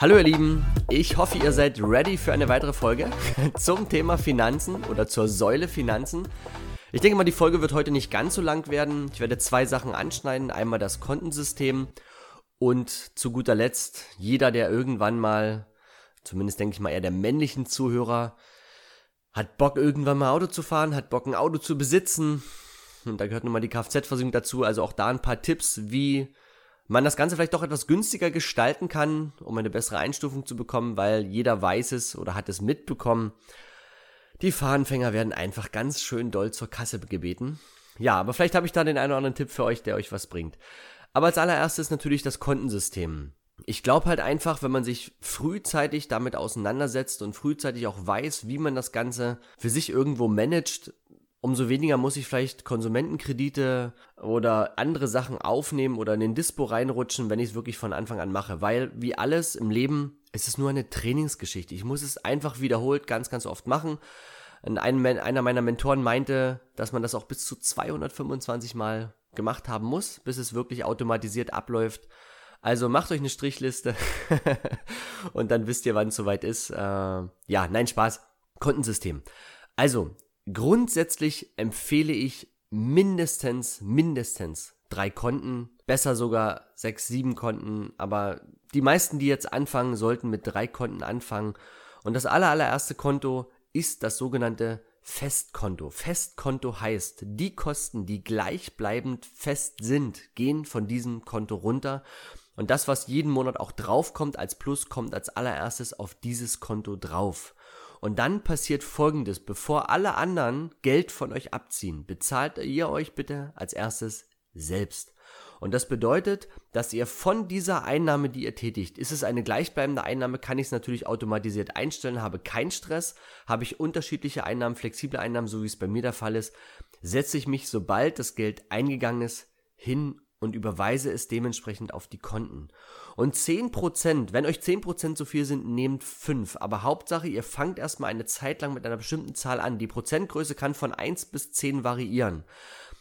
Hallo ihr Lieben, ich hoffe ihr seid ready für eine weitere Folge zum Thema Finanzen oder zur Säule Finanzen. Ich denke mal, die Folge wird heute nicht ganz so lang werden. Ich werde zwei Sachen anschneiden. Einmal das Kontensystem und zu guter Letzt jeder, der irgendwann mal, zumindest denke ich mal eher der männlichen Zuhörer, hat Bock irgendwann mal Auto zu fahren, hat Bock ein Auto zu besitzen. Und da gehört nun mal die Kfz-Versicherung dazu. Also auch da ein paar Tipps, wie man das Ganze vielleicht doch etwas günstiger gestalten kann, um eine bessere Einstufung zu bekommen, weil jeder weiß es oder hat es mitbekommen. Die Fahnenfänger werden einfach ganz schön doll zur Kasse gebeten. Ja, aber vielleicht habe ich da den einen oder anderen Tipp für euch, der euch was bringt. Aber als allererstes natürlich das Kontensystem. Ich glaube halt einfach, wenn man sich frühzeitig damit auseinandersetzt und frühzeitig auch weiß, wie man das Ganze für sich irgendwo managt, umso weniger muss ich vielleicht Konsumentenkredite oder andere Sachen aufnehmen oder in den Dispo reinrutschen, wenn ich es wirklich von Anfang an mache. Weil wie alles im Leben ist es nur eine Trainingsgeschichte. Ich muss es einfach wiederholt ganz, ganz oft machen. Ein, einer meiner Mentoren meinte, dass man das auch bis zu 225 Mal gemacht haben muss, bis es wirklich automatisiert abläuft. Also macht euch eine Strichliste und dann wisst ihr, wann es soweit ist. Äh, ja, nein, Spaß. Kontensystem. Also, Grundsätzlich empfehle ich mindestens, mindestens drei Konten, besser sogar sechs, sieben Konten, aber die meisten, die jetzt anfangen, sollten mit drei Konten anfangen. Und das allererste Konto ist das sogenannte Festkonto. Festkonto heißt, die Kosten, die gleichbleibend fest sind, gehen von diesem Konto runter. Und das, was jeden Monat auch draufkommt als Plus, kommt als allererstes auf dieses Konto drauf. Und dann passiert folgendes, bevor alle anderen Geld von euch abziehen, bezahlt ihr euch bitte als erstes selbst. Und das bedeutet, dass ihr von dieser Einnahme, die ihr tätigt, ist es eine gleichbleibende Einnahme, kann ich es natürlich automatisiert einstellen, habe keinen Stress, habe ich unterschiedliche Einnahmen, flexible Einnahmen, so wie es bei mir der Fall ist, setze ich mich, sobald das Geld eingegangen ist, hin und überweise es dementsprechend auf die Konten. Und 10%, wenn euch 10% zu viel sind, nehmt 5. Aber Hauptsache, ihr fangt erstmal eine Zeit lang mit einer bestimmten Zahl an. Die Prozentgröße kann von 1 bis 10 variieren.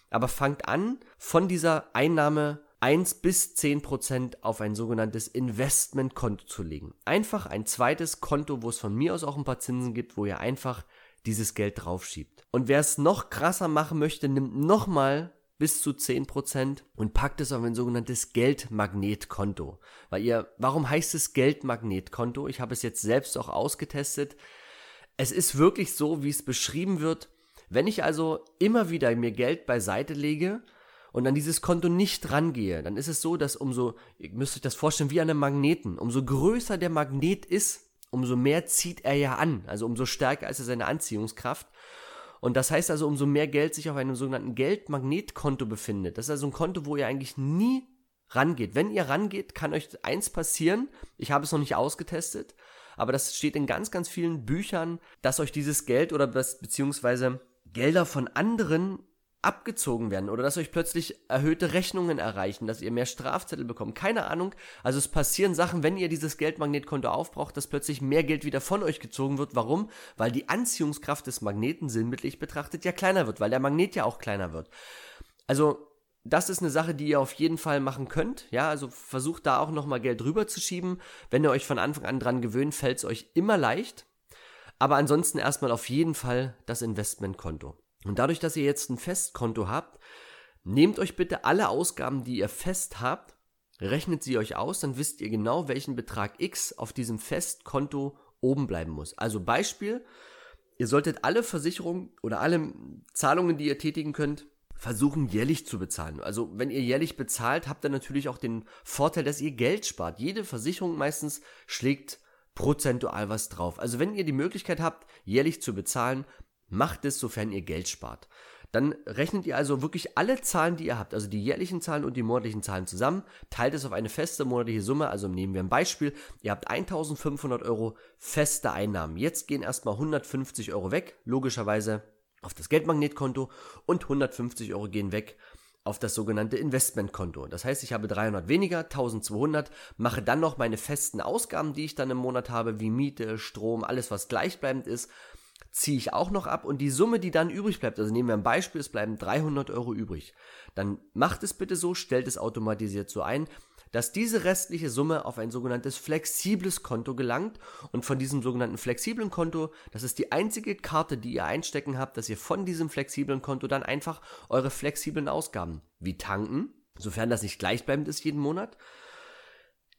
Aber fangt an, von dieser Einnahme 1 bis 10% auf ein sogenanntes Investmentkonto zu legen. Einfach ein zweites Konto, wo es von mir aus auch ein paar Zinsen gibt, wo ihr einfach dieses Geld draufschiebt. Und wer es noch krasser machen möchte, nimmt nochmal bis zu 10% und packt es auf ein sogenanntes Geldmagnetkonto. Weil ihr, warum heißt es Geldmagnetkonto? Ich habe es jetzt selbst auch ausgetestet. Es ist wirklich so, wie es beschrieben wird. Wenn ich also immer wieder mir Geld beiseite lege und an dieses Konto nicht rangehe, dann ist es so, dass umso, ihr müsst euch das vorstellen wie an einem Magneten, umso größer der Magnet ist, umso mehr zieht er ja an. Also umso stärker ist er seine Anziehungskraft. Und das heißt also, umso mehr Geld sich auf einem sogenannten Geldmagnetkonto befindet. Das ist also ein Konto, wo ihr eigentlich nie rangeht. Wenn ihr rangeht, kann euch eins passieren. Ich habe es noch nicht ausgetestet, aber das steht in ganz, ganz vielen Büchern, dass euch dieses Geld oder das, beziehungsweise Gelder von anderen abgezogen werden oder dass euch plötzlich erhöhte Rechnungen erreichen, dass ihr mehr Strafzettel bekommt. Keine Ahnung. Also es passieren Sachen, wenn ihr dieses Geldmagnetkonto aufbraucht, dass plötzlich mehr Geld wieder von euch gezogen wird. Warum? Weil die Anziehungskraft des Magneten sinnbildlich betrachtet ja kleiner wird, weil der Magnet ja auch kleiner wird. Also das ist eine Sache, die ihr auf jeden Fall machen könnt. Ja, also versucht da auch nochmal Geld rüber zu schieben. Wenn ihr euch von Anfang an dran gewöhnt, fällt es euch immer leicht. Aber ansonsten erstmal auf jeden Fall das Investmentkonto. Und dadurch, dass ihr jetzt ein Festkonto habt, nehmt euch bitte alle Ausgaben, die ihr fest habt, rechnet sie euch aus, dann wisst ihr genau, welchen Betrag X auf diesem Festkonto oben bleiben muss. Also Beispiel, ihr solltet alle Versicherungen oder alle Zahlungen, die ihr tätigen könnt, versuchen jährlich zu bezahlen. Also wenn ihr jährlich bezahlt, habt ihr natürlich auch den Vorteil, dass ihr Geld spart. Jede Versicherung meistens schlägt prozentual was drauf. Also wenn ihr die Möglichkeit habt, jährlich zu bezahlen, Macht es, sofern ihr Geld spart. Dann rechnet ihr also wirklich alle Zahlen, die ihr habt, also die jährlichen Zahlen und die monatlichen Zahlen zusammen, teilt es auf eine feste monatliche Summe. Also nehmen wir ein Beispiel. Ihr habt 1500 Euro feste Einnahmen. Jetzt gehen erstmal 150 Euro weg, logischerweise auf das Geldmagnetkonto und 150 Euro gehen weg auf das sogenannte Investmentkonto. Das heißt, ich habe 300 weniger, 1200, mache dann noch meine festen Ausgaben, die ich dann im Monat habe, wie Miete, Strom, alles was gleichbleibend ist, ziehe ich auch noch ab und die Summe, die dann übrig bleibt, also nehmen wir ein Beispiel, es bleiben 300 Euro übrig, dann macht es bitte so, stellt es automatisiert so ein, dass diese restliche Summe auf ein sogenanntes flexibles Konto gelangt und von diesem sogenannten flexiblen Konto, das ist die einzige Karte, die ihr einstecken habt, dass ihr von diesem flexiblen Konto dann einfach eure flexiblen Ausgaben wie tanken, sofern das nicht gleichbleibend ist jeden Monat,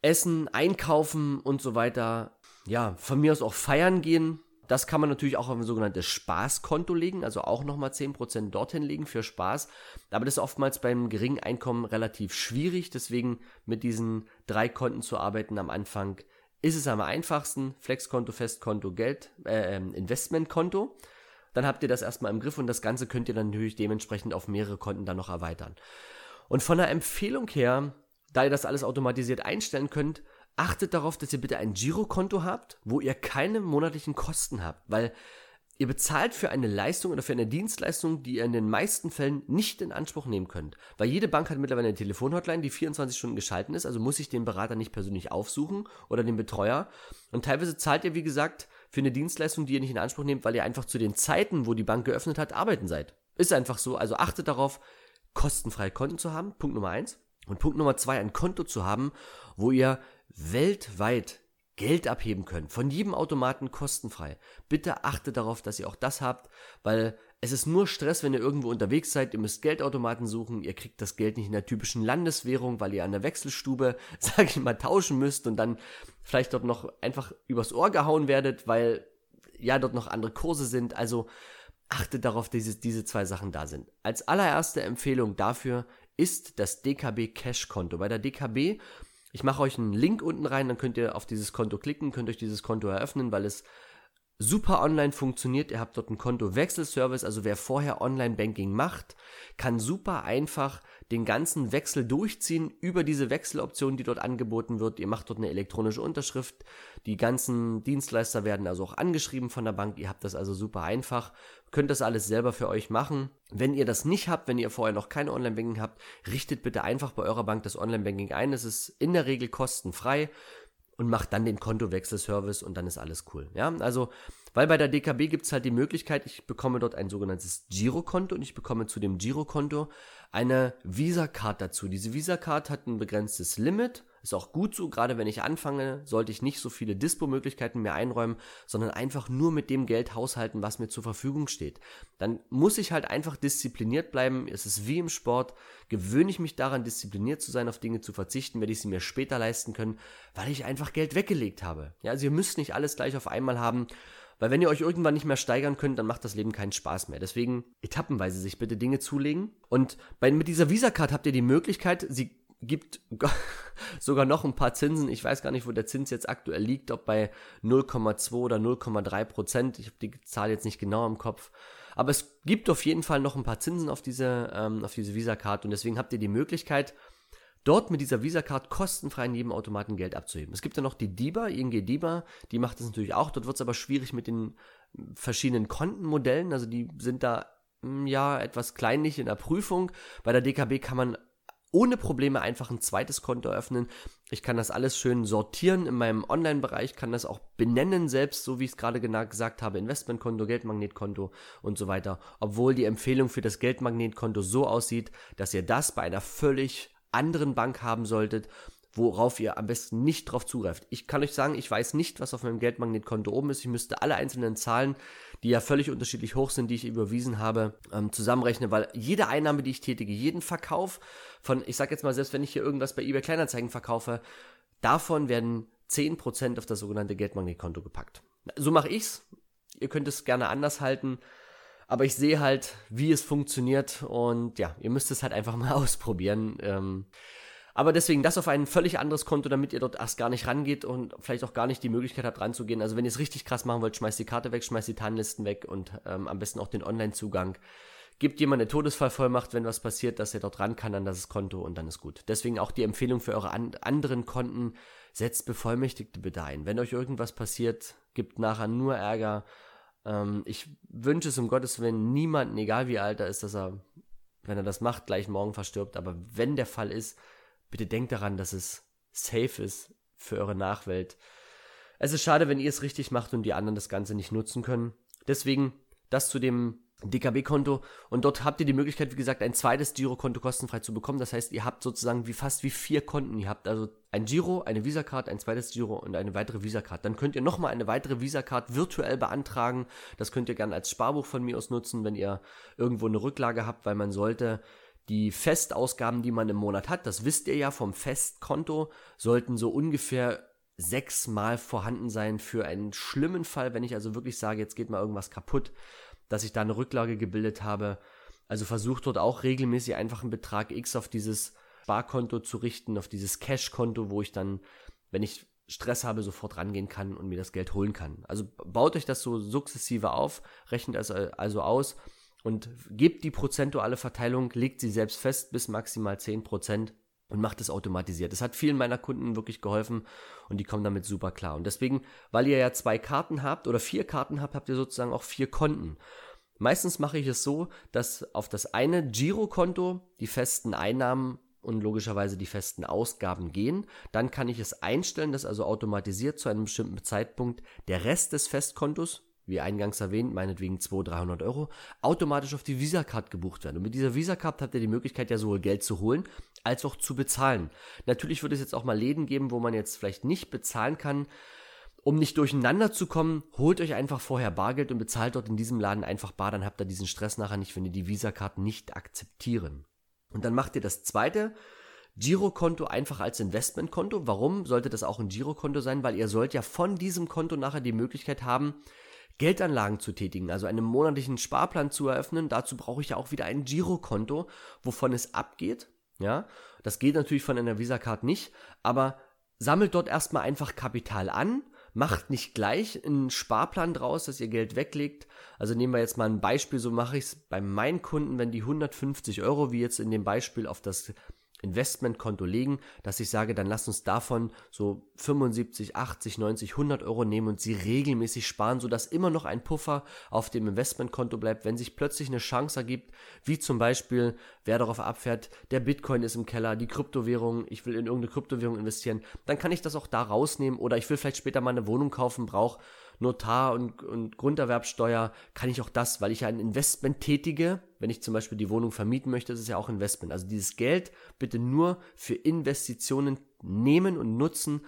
Essen, Einkaufen und so weiter, ja, von mir aus auch feiern gehen, das kann man natürlich auch auf ein sogenanntes Spaßkonto legen, also auch nochmal 10% dorthin legen für Spaß. Aber das ist oftmals beim geringen Einkommen relativ schwierig. Deswegen mit diesen drei Konten zu arbeiten am Anfang ist es am einfachsten. Flexkonto, Festkonto, Geld, äh, ähm, Investmentkonto. Dann habt ihr das erstmal im Griff und das Ganze könnt ihr dann natürlich dementsprechend auf mehrere Konten dann noch erweitern. Und von der Empfehlung her, da ihr das alles automatisiert einstellen könnt, achtet darauf, dass ihr bitte ein Girokonto habt, wo ihr keine monatlichen Kosten habt, weil ihr bezahlt für eine Leistung oder für eine Dienstleistung, die ihr in den meisten Fällen nicht in Anspruch nehmen könnt. Weil jede Bank hat mittlerweile eine Telefonhotline, die 24 Stunden geschalten ist, also muss ich den Berater nicht persönlich aufsuchen oder den Betreuer. Und teilweise zahlt ihr, wie gesagt, für eine Dienstleistung, die ihr nicht in Anspruch nehmt, weil ihr einfach zu den Zeiten, wo die Bank geöffnet hat, arbeiten seid. Ist einfach so. Also achtet darauf, kostenfreie Konten zu haben. Punkt Nummer eins. Und Punkt Nummer zwei, ein Konto zu haben, wo ihr weltweit Geld abheben könnt, von jedem Automaten kostenfrei. Bitte achtet darauf, dass ihr auch das habt, weil es ist nur Stress, wenn ihr irgendwo unterwegs seid, ihr müsst Geldautomaten suchen, ihr kriegt das Geld nicht in der typischen Landeswährung, weil ihr an der Wechselstube, sage ich mal, tauschen müsst und dann vielleicht dort noch einfach übers Ohr gehauen werdet, weil ja dort noch andere Kurse sind. Also achtet darauf, dass diese, diese zwei Sachen da sind. Als allererste Empfehlung dafür ist das DKB Cash Konto. Bei der DKB ich mache euch einen Link unten rein, dann könnt ihr auf dieses Konto klicken, könnt euch dieses Konto eröffnen, weil es super online funktioniert. Ihr habt dort einen Konto-Wechselservice, also wer vorher Online-Banking macht, kann super einfach den ganzen Wechsel durchziehen über diese Wechseloption, die dort angeboten wird. Ihr macht dort eine elektronische Unterschrift. Die ganzen Dienstleister werden also auch angeschrieben von der Bank. Ihr habt das also super einfach. Könnt das alles selber für euch machen. Wenn ihr das nicht habt, wenn ihr vorher noch keine Online-Banking habt, richtet bitte einfach bei eurer Bank das Online-Banking ein. Es ist in der Regel kostenfrei und macht dann den Kontowechselservice und dann ist alles cool. Ja, also, weil bei der DKB gibt es halt die Möglichkeit, ich bekomme dort ein sogenanntes Girokonto und ich bekomme zu dem Girokonto eine Visa-Card dazu. Diese Visa-Card hat ein begrenztes Limit ist auch gut so, gerade wenn ich anfange, sollte ich nicht so viele Dispo-Möglichkeiten mehr einräumen, sondern einfach nur mit dem Geld haushalten, was mir zur Verfügung steht. Dann muss ich halt einfach diszipliniert bleiben. Es ist wie im Sport. Gewöhne ich mich daran, diszipliniert zu sein, auf Dinge zu verzichten, werde ich sie mir später leisten können, weil ich einfach Geld weggelegt habe. Ja, also ihr müsst nicht alles gleich auf einmal haben. Weil wenn ihr euch irgendwann nicht mehr steigern könnt, dann macht das Leben keinen Spaß mehr. Deswegen etappenweise sich bitte Dinge zulegen. Und bei, mit dieser Visa-Card habt ihr die Möglichkeit, sie gibt sogar noch ein paar Zinsen. Ich weiß gar nicht, wo der Zins jetzt aktuell liegt, ob bei 0,2 oder 0,3 Prozent. Ich habe die Zahl jetzt nicht genau im Kopf. Aber es gibt auf jeden Fall noch ein paar Zinsen auf diese, ähm, diese Visa-Card und deswegen habt ihr die Möglichkeit, dort mit dieser Visa-Card kostenfrei in jedem Automaten Geld abzuheben. Es gibt ja noch die DIBA, ING DIBA, die macht das natürlich auch. Dort wird es aber schwierig mit den verschiedenen Kontenmodellen. Also die sind da hm, ja etwas kleinlich in der Prüfung. Bei der DKB kann man ohne Probleme einfach ein zweites Konto öffnen. Ich kann das alles schön sortieren in meinem Online-Bereich, kann das auch benennen selbst, so wie ich es gerade gesagt habe, Investmentkonto, Geldmagnetkonto und so weiter. Obwohl die Empfehlung für das Geldmagnetkonto so aussieht, dass ihr das bei einer völlig anderen Bank haben solltet worauf ihr am besten nicht drauf zugreift. Ich kann euch sagen, ich weiß nicht, was auf meinem Geldmagnetkonto oben ist. Ich müsste alle einzelnen Zahlen, die ja völlig unterschiedlich hoch sind, die ich überwiesen habe, ähm, zusammenrechnen, weil jede Einnahme, die ich tätige, jeden Verkauf von, ich sag jetzt mal, selbst wenn ich hier irgendwas bei eBay Kleinanzeigen verkaufe, davon werden 10% auf das sogenannte Geldmagnetkonto gepackt. So mache ich's. Ihr könnt es gerne anders halten. Aber ich sehe halt, wie es funktioniert und ja, ihr müsst es halt einfach mal ausprobieren. Ähm, aber deswegen das auf ein völlig anderes Konto, damit ihr dort erst gar nicht rangeht und vielleicht auch gar nicht die Möglichkeit habt ranzugehen. Also wenn ihr es richtig krass machen wollt, schmeißt die Karte weg, schmeißt die Tarnlisten weg und ähm, am besten auch den Online-Zugang. gebt jemand eine Todesfallvollmacht, wenn was passiert, dass er dort ran kann an das Konto und dann ist gut. Deswegen auch die Empfehlung für eure an anderen Konten, setzt Bevollmächtigte bitte ein. Wenn euch irgendwas passiert, gibt nachher nur Ärger. Ähm, ich wünsche es um Gottes Willen niemanden, egal wie alt er ist, dass er, wenn er das macht, gleich morgen verstirbt. Aber wenn der Fall ist, bitte denkt daran, dass es safe ist für eure Nachwelt. Es ist schade, wenn ihr es richtig macht und die anderen das Ganze nicht nutzen können. Deswegen das zu dem DKB-Konto und dort habt ihr die Möglichkeit, wie gesagt, ein zweites Girokonto kostenfrei zu bekommen. Das heißt, ihr habt sozusagen wie fast wie vier Konten. Ihr habt also ein Giro, eine Visa-Card, ein zweites Giro und eine weitere Visa-Card. Dann könnt ihr nochmal eine weitere Visa-Card virtuell beantragen. Das könnt ihr gerne als Sparbuch von mir aus nutzen, wenn ihr irgendwo eine Rücklage habt, weil man sollte die Festausgaben, die man im Monat hat, das wisst ihr ja vom Festkonto, sollten so ungefähr sechsmal vorhanden sein für einen schlimmen Fall, wenn ich also wirklich sage, jetzt geht mal irgendwas kaputt dass ich da eine Rücklage gebildet habe. Also versucht dort auch regelmäßig einfach einen Betrag X auf dieses Sparkonto zu richten, auf dieses Cash-Konto, wo ich dann, wenn ich Stress habe, sofort rangehen kann und mir das Geld holen kann. Also baut euch das so sukzessive auf, rechnet es also aus und gebt die prozentuale Verteilung, legt sie selbst fest bis maximal 10% und macht es automatisiert. Das hat vielen meiner Kunden wirklich geholfen und die kommen damit super klar. Und deswegen, weil ihr ja zwei Karten habt oder vier Karten habt, habt ihr sozusagen auch vier Konten. Meistens mache ich es so, dass auf das eine Girokonto die festen Einnahmen und logischerweise die festen Ausgaben gehen. Dann kann ich es einstellen, dass also automatisiert zu einem bestimmten Zeitpunkt der Rest des Festkontos, wie eingangs erwähnt, meinetwegen 200, 300 Euro, automatisch auf die Visa-Card gebucht werden. Und mit dieser Visa-Card habt ihr die Möglichkeit, ja sowohl Geld zu holen, als auch zu bezahlen. Natürlich wird es jetzt auch mal Läden geben, wo man jetzt vielleicht nicht bezahlen kann. Um nicht durcheinander zu kommen, holt euch einfach vorher Bargeld und bezahlt dort in diesem Laden einfach bar, dann habt ihr diesen Stress nachher nicht, wenn ihr die Visa-Karten nicht akzeptieren. Und dann macht ihr das zweite Girokonto einfach als Investmentkonto. Warum sollte das auch ein Girokonto sein? Weil ihr sollt ja von diesem Konto nachher die Möglichkeit haben, Geldanlagen zu tätigen, also einen monatlichen Sparplan zu eröffnen. Dazu brauche ich ja auch wieder ein Girokonto, wovon es abgeht. Ja, das geht natürlich von einer Visa-Card nicht, aber sammelt dort erstmal einfach Kapital an macht nicht gleich einen Sparplan draus, dass ihr Geld weglegt. Also nehmen wir jetzt mal ein Beispiel, so mache ich es bei meinen Kunden, wenn die 150 Euro, wie jetzt in dem Beispiel, auf das Investmentkonto legen, dass ich sage, dann lasst uns davon so 75, 80, 90, 100 Euro nehmen und sie regelmäßig sparen, sodass immer noch ein Puffer auf dem Investmentkonto bleibt, wenn sich plötzlich eine Chance ergibt, wie zum Beispiel, wer darauf abfährt, der Bitcoin ist im Keller, die Kryptowährung, ich will in irgendeine Kryptowährung investieren, dann kann ich das auch da rausnehmen oder ich will vielleicht später mal eine Wohnung kaufen, brauche Notar und, und Grunderwerbsteuer kann ich auch das, weil ich ja ein Investment tätige. Wenn ich zum Beispiel die Wohnung vermieten möchte, ist es ja auch Investment. Also dieses Geld bitte nur für Investitionen nehmen und nutzen,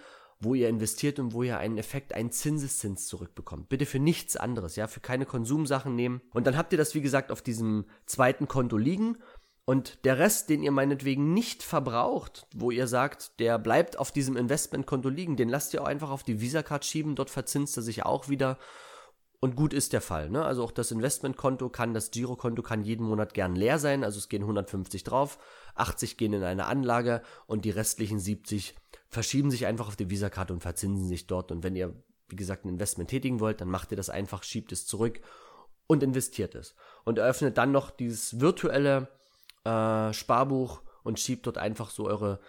wo ihr investiert und wo ihr einen Effekt, einen Zinseszins zurückbekommt. Bitte für nichts anderes, ja, für keine Konsumsachen nehmen. Und dann habt ihr das, wie gesagt, auf diesem zweiten Konto liegen und der Rest, den ihr meinetwegen nicht verbraucht, wo ihr sagt, der bleibt auf diesem Investmentkonto liegen, den lasst ihr auch einfach auf die Visa-Card schieben, dort verzinst er sich auch wieder. Und gut ist der Fall. Ne? Also auch das Investmentkonto kann, das Girokonto kann jeden Monat gern leer sein. Also es gehen 150 drauf, 80 gehen in eine Anlage und die restlichen 70 verschieben sich einfach auf die Visa-Card und verzinsen sich dort. Und wenn ihr, wie gesagt, ein Investment tätigen wollt, dann macht ihr das einfach, schiebt es zurück und investiert es. Und eröffnet dann noch dieses virtuelle äh, Sparbuch und schiebt dort einfach so eure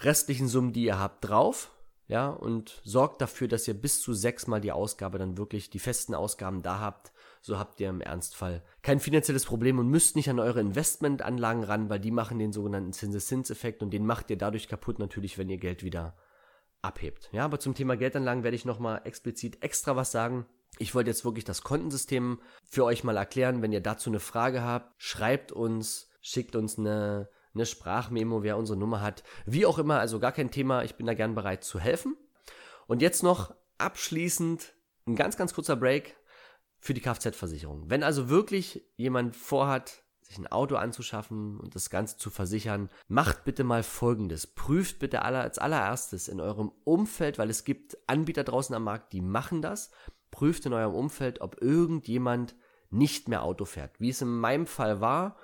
restlichen Summen, die ihr habt, drauf. Ja, und sorgt dafür, dass ihr bis zu sechsmal die Ausgabe dann wirklich die festen Ausgaben da habt. So habt ihr im Ernstfall kein finanzielles Problem und müsst nicht an eure Investmentanlagen ran, weil die machen den sogenannten Zinseszinseffekt und den macht ihr dadurch kaputt natürlich, wenn ihr Geld wieder abhebt. Ja, aber zum Thema Geldanlagen werde ich nochmal explizit extra was sagen. Ich wollte jetzt wirklich das Kontensystem für euch mal erklären. Wenn ihr dazu eine Frage habt, schreibt uns schickt uns eine, eine Sprachmemo, wer unsere Nummer hat. Wie auch immer, also gar kein Thema. Ich bin da gern bereit zu helfen. Und jetzt noch abschließend ein ganz, ganz kurzer Break für die Kfz-Versicherung. Wenn also wirklich jemand vorhat, sich ein Auto anzuschaffen und das Ganze zu versichern, macht bitte mal Folgendes. Prüft bitte aller, als allererstes in eurem Umfeld, weil es gibt Anbieter draußen am Markt, die machen das. Prüft in eurem Umfeld, ob irgendjemand nicht mehr Auto fährt. Wie es in meinem Fall war,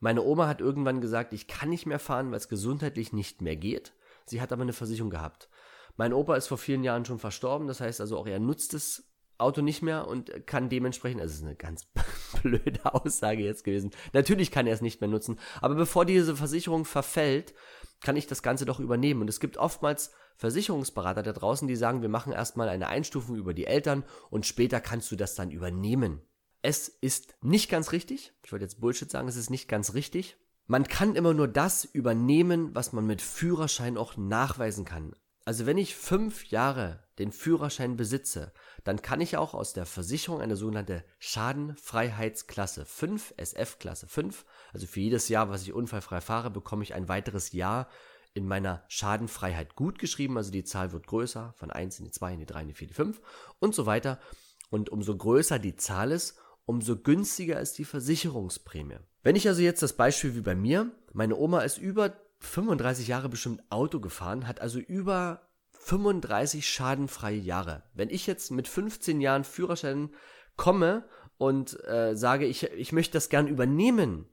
meine Oma hat irgendwann gesagt, ich kann nicht mehr fahren, weil es gesundheitlich nicht mehr geht. Sie hat aber eine Versicherung gehabt. Mein Opa ist vor vielen Jahren schon verstorben, das heißt also auch er nutzt es Auto nicht mehr und kann dementsprechend, also das ist eine ganz blöde Aussage jetzt gewesen. Natürlich kann er es nicht mehr nutzen, aber bevor diese Versicherung verfällt, kann ich das Ganze doch übernehmen. Und es gibt oftmals Versicherungsberater da draußen, die sagen, wir machen erstmal eine Einstufung über die Eltern und später kannst du das dann übernehmen. Es ist nicht ganz richtig. Ich wollte jetzt Bullshit sagen, es ist nicht ganz richtig. Man kann immer nur das übernehmen, was man mit Führerschein auch nachweisen kann. Also wenn ich fünf Jahre den Führerschein besitze, dann kann ich auch aus der Versicherung eine sogenannte Schadenfreiheitsklasse 5, SF-Klasse 5, also für jedes Jahr, was ich unfallfrei fahre, bekomme ich ein weiteres Jahr in meiner Schadenfreiheit gut geschrieben, also die Zahl wird größer, von 1 in die 2, in die 3, in die 4, in die 5 und so weiter. Und umso größer die Zahl ist, umso günstiger ist die Versicherungsprämie. Wenn ich also jetzt das Beispiel wie bei mir, meine Oma ist über 35 Jahre bestimmt Auto gefahren, hat also über 35 schadenfreie Jahre. Wenn ich jetzt mit 15 Jahren Führerschein komme und äh, sage, ich, ich möchte das gern übernehmen,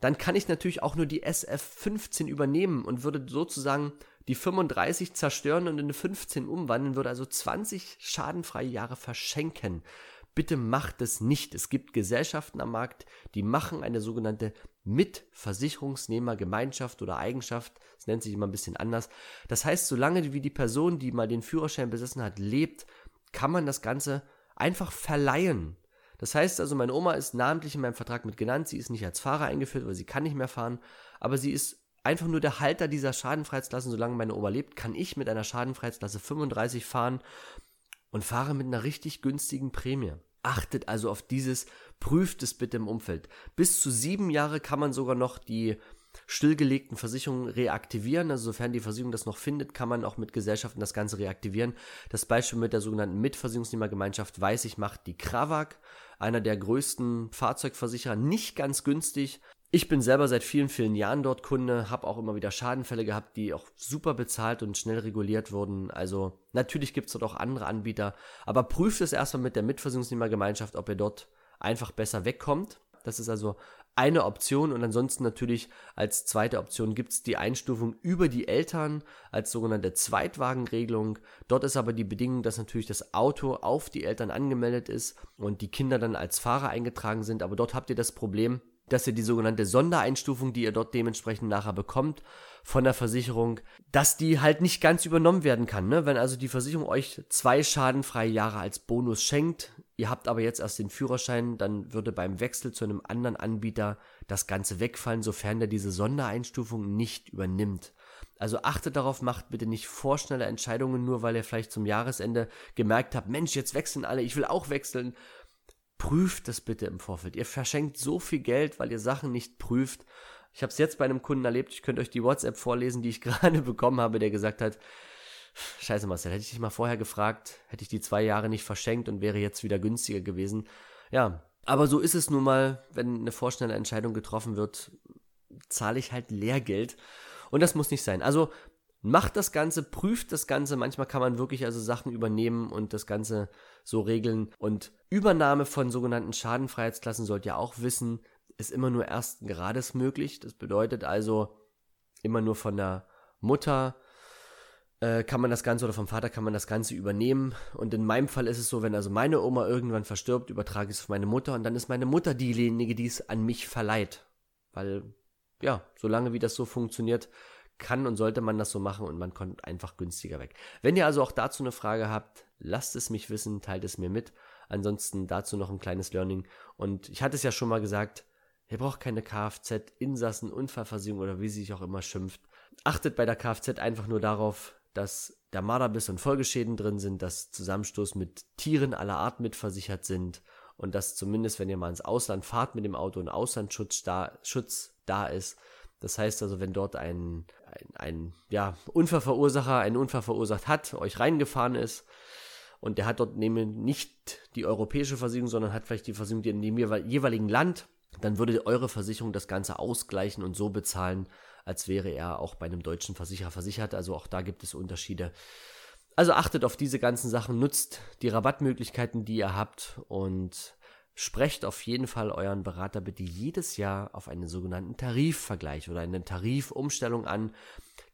dann kann ich natürlich auch nur die SF15 übernehmen und würde sozusagen die 35 zerstören und in eine 15 umwandeln, würde also 20 schadenfreie Jahre verschenken. Bitte macht es nicht. Es gibt Gesellschaften am Markt, die machen eine sogenannte Mitversicherungsnehmergemeinschaft oder Eigenschaft. Das nennt sich immer ein bisschen anders. Das heißt, solange wie die Person, die mal den Führerschein besessen hat, lebt, kann man das Ganze einfach verleihen. Das heißt also, meine Oma ist namentlich in meinem Vertrag mit genannt. Sie ist nicht als Fahrer eingeführt, weil sie kann nicht mehr fahren. Aber sie ist einfach nur der Halter dieser Schadenfreiheitsklassen. Solange meine Oma lebt, kann ich mit einer Schadenfreiheitsklasse 35 fahren und fahre mit einer richtig günstigen Prämie. Achtet also auf dieses, prüft es bitte im Umfeld. Bis zu sieben Jahre kann man sogar noch die stillgelegten Versicherungen reaktivieren. Also sofern die Versicherung das noch findet, kann man auch mit Gesellschaften das Ganze reaktivieren. Das Beispiel mit der sogenannten Mitversicherungsnehmergemeinschaft weiß ich macht die Krawak, einer der größten Fahrzeugversicherer, nicht ganz günstig. Ich bin selber seit vielen, vielen Jahren dort Kunde, habe auch immer wieder Schadenfälle gehabt, die auch super bezahlt und schnell reguliert wurden. Also natürlich gibt es dort auch andere Anbieter, aber prüft es erstmal mit der Mitversicherungsnehmergemeinschaft, ob ihr dort einfach besser wegkommt. Das ist also eine Option und ansonsten natürlich als zweite Option gibt es die Einstufung über die Eltern als sogenannte Zweitwagenregelung. Dort ist aber die Bedingung, dass natürlich das Auto auf die Eltern angemeldet ist und die Kinder dann als Fahrer eingetragen sind. Aber dort habt ihr das Problem, dass ihr die sogenannte Sondereinstufung, die ihr dort dementsprechend nachher bekommt von der Versicherung, dass die halt nicht ganz übernommen werden kann. Ne? Wenn also die Versicherung euch zwei schadenfreie Jahre als Bonus schenkt, ihr habt aber jetzt erst den Führerschein, dann würde beim Wechsel zu einem anderen Anbieter das Ganze wegfallen, sofern der diese Sondereinstufung nicht übernimmt. Also achtet darauf, macht bitte nicht vorschnelle Entscheidungen, nur weil ihr vielleicht zum Jahresende gemerkt habt, Mensch, jetzt wechseln alle, ich will auch wechseln prüft das bitte im Vorfeld. Ihr verschenkt so viel Geld, weil ihr Sachen nicht prüft. Ich habe es jetzt bei einem Kunden erlebt, ich könnte euch die WhatsApp vorlesen, die ich gerade bekommen habe, der gesagt hat, scheiße Marcel, hätte ich dich mal vorher gefragt, hätte ich die zwei Jahre nicht verschenkt und wäre jetzt wieder günstiger gewesen. Ja, aber so ist es nun mal, wenn eine vorschnelle Entscheidung getroffen wird, zahle ich halt Lehrgeld. Und das muss nicht sein. Also macht das Ganze, prüft das Ganze. Manchmal kann man wirklich also Sachen übernehmen und das Ganze so regeln. Und Übernahme von sogenannten Schadenfreiheitsklassen sollt ihr auch wissen, ist immer nur ersten Grades möglich. Das bedeutet also immer nur von der Mutter äh, kann man das Ganze oder vom Vater kann man das Ganze übernehmen. Und in meinem Fall ist es so, wenn also meine Oma irgendwann verstirbt, übertrage ich es auf meine Mutter und dann ist meine Mutter diejenige, die es an mich verleiht. Weil, ja, solange wie das so funktioniert, kann und sollte man das so machen und man kommt einfach günstiger weg. Wenn ihr also auch dazu eine Frage habt, lasst es mich wissen, teilt es mir mit. Ansonsten dazu noch ein kleines Learning. Und ich hatte es ja schon mal gesagt, ihr braucht keine Kfz, Insassen, Unfallversicherung oder wie sie sich auch immer schimpft. Achtet bei der Kfz einfach nur darauf, dass der Marderbiss und Folgeschäden drin sind, dass Zusammenstoß mit Tieren aller Art mitversichert sind und dass zumindest, wenn ihr mal ins Ausland fahrt mit dem Auto, ein Auslandsschutz da, Schutz da ist. Das heißt also, wenn dort ein, ein, ein ja, Unfallverursacher einen Unfall verursacht hat, euch reingefahren ist und der hat dort nämlich nicht die europäische Versicherung, sondern hat vielleicht die Versicherung in dem jeweiligen Land, dann würde eure Versicherung das Ganze ausgleichen und so bezahlen, als wäre er auch bei einem deutschen Versicherer versichert. Also auch da gibt es Unterschiede. Also achtet auf diese ganzen Sachen, nutzt die Rabattmöglichkeiten, die ihr habt und sprecht auf jeden Fall euren Berater bitte jedes Jahr auf einen sogenannten Tarifvergleich oder eine Tarifumstellung an.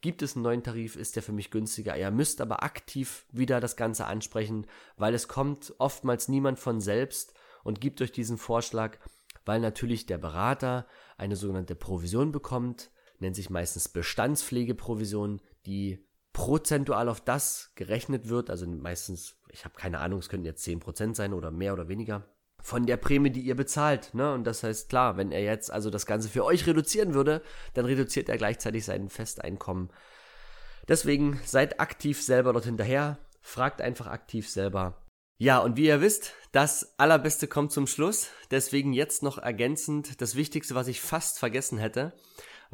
Gibt es einen neuen Tarif, ist der für mich günstiger. Ihr müsst aber aktiv wieder das Ganze ansprechen, weil es kommt oftmals niemand von selbst und gibt euch diesen Vorschlag, weil natürlich der Berater eine sogenannte Provision bekommt, nennt sich meistens Bestandspflegeprovision, die prozentual auf das gerechnet wird, also meistens, ich habe keine Ahnung, es könnten jetzt 10% sein oder mehr oder weniger, von der Prämie, die ihr bezahlt. Ne? Und das heißt, klar, wenn er jetzt also das Ganze für euch reduzieren würde, dann reduziert er gleichzeitig sein Festeinkommen. Deswegen seid aktiv selber dort hinterher, fragt einfach aktiv selber. Ja, und wie ihr wisst, das Allerbeste kommt zum Schluss. Deswegen jetzt noch ergänzend das Wichtigste, was ich fast vergessen hätte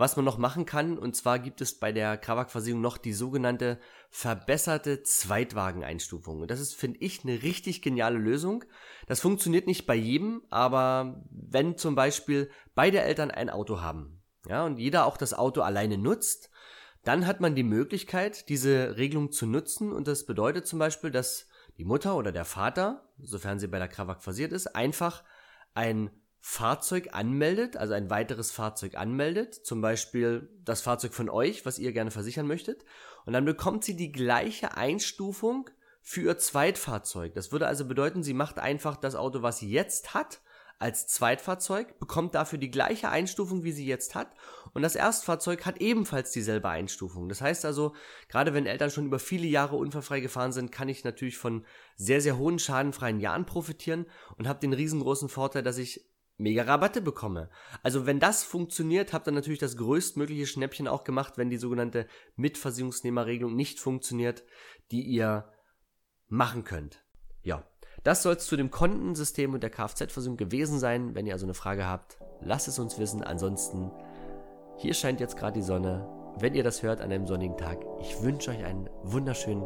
was man noch machen kann. Und zwar gibt es bei der Krawak-Versicherung noch die sogenannte verbesserte Zweitwageneinstufung. Und das ist, finde ich, eine richtig geniale Lösung. Das funktioniert nicht bei jedem, aber wenn zum Beispiel beide Eltern ein Auto haben, ja, und jeder auch das Auto alleine nutzt, dann hat man die Möglichkeit, diese Regelung zu nutzen. Und das bedeutet zum Beispiel, dass die Mutter oder der Vater, sofern sie bei der Krawak versiert ist, einfach ein Fahrzeug anmeldet, also ein weiteres Fahrzeug anmeldet, zum Beispiel das Fahrzeug von euch, was ihr gerne versichern möchtet, und dann bekommt sie die gleiche Einstufung für ihr Zweitfahrzeug. Das würde also bedeuten, sie macht einfach das Auto, was sie jetzt hat, als Zweitfahrzeug, bekommt dafür die gleiche Einstufung, wie sie jetzt hat, und das Erstfahrzeug hat ebenfalls dieselbe Einstufung. Das heißt also, gerade wenn Eltern schon über viele Jahre unfallfrei gefahren sind, kann ich natürlich von sehr, sehr hohen schadenfreien Jahren profitieren und habe den riesengroßen Vorteil, dass ich mega Rabatte bekomme. Also wenn das funktioniert, habt ihr natürlich das größtmögliche Schnäppchen auch gemacht, wenn die sogenannte Mitversicherungsnehmerregelung nicht funktioniert, die ihr machen könnt. Ja, das soll es zu dem Kontensystem und der Kfz-Versicherung gewesen sein. Wenn ihr also eine Frage habt, lasst es uns wissen. Ansonsten, hier scheint jetzt gerade die Sonne. Wenn ihr das hört an einem sonnigen Tag, ich wünsche euch einen wunderschönen,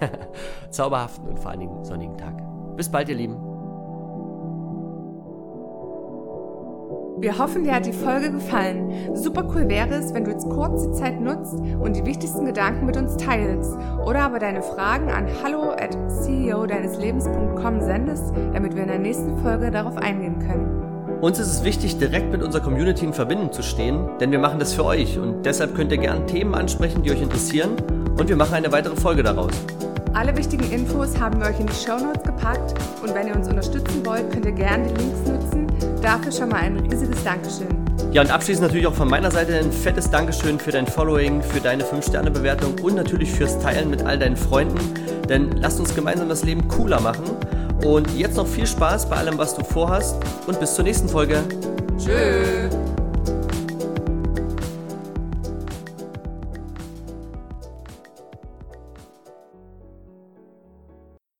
zauberhaften und vor allen Dingen sonnigen Tag. Bis bald, ihr Lieben. Wir hoffen, dir hat die Folge gefallen. Super cool wäre es, wenn du jetzt kurz die Zeit nutzt und die wichtigsten Gedanken mit uns teilst oder aber deine Fragen an hallo at ceo deines Lebens.com sendest, damit wir in der nächsten Folge darauf eingehen können. Uns ist es wichtig, direkt mit unserer Community in Verbindung zu stehen, denn wir machen das für euch und deshalb könnt ihr gerne Themen ansprechen, die euch interessieren und wir machen eine weitere Folge daraus. Alle wichtigen Infos haben wir euch in die Show Notes gepackt und wenn ihr uns unterstützen wollt, könnt ihr gerne die Links nutzen Dafür schon mal ein riesiges Dankeschön. Ja, und abschließend natürlich auch von meiner Seite ein fettes Dankeschön für dein Following, für deine 5-Sterne-Bewertung und natürlich fürs Teilen mit all deinen Freunden. Denn lasst uns gemeinsam das Leben cooler machen. Und jetzt noch viel Spaß bei allem, was du vorhast. Und bis zur nächsten Folge. Tschüss.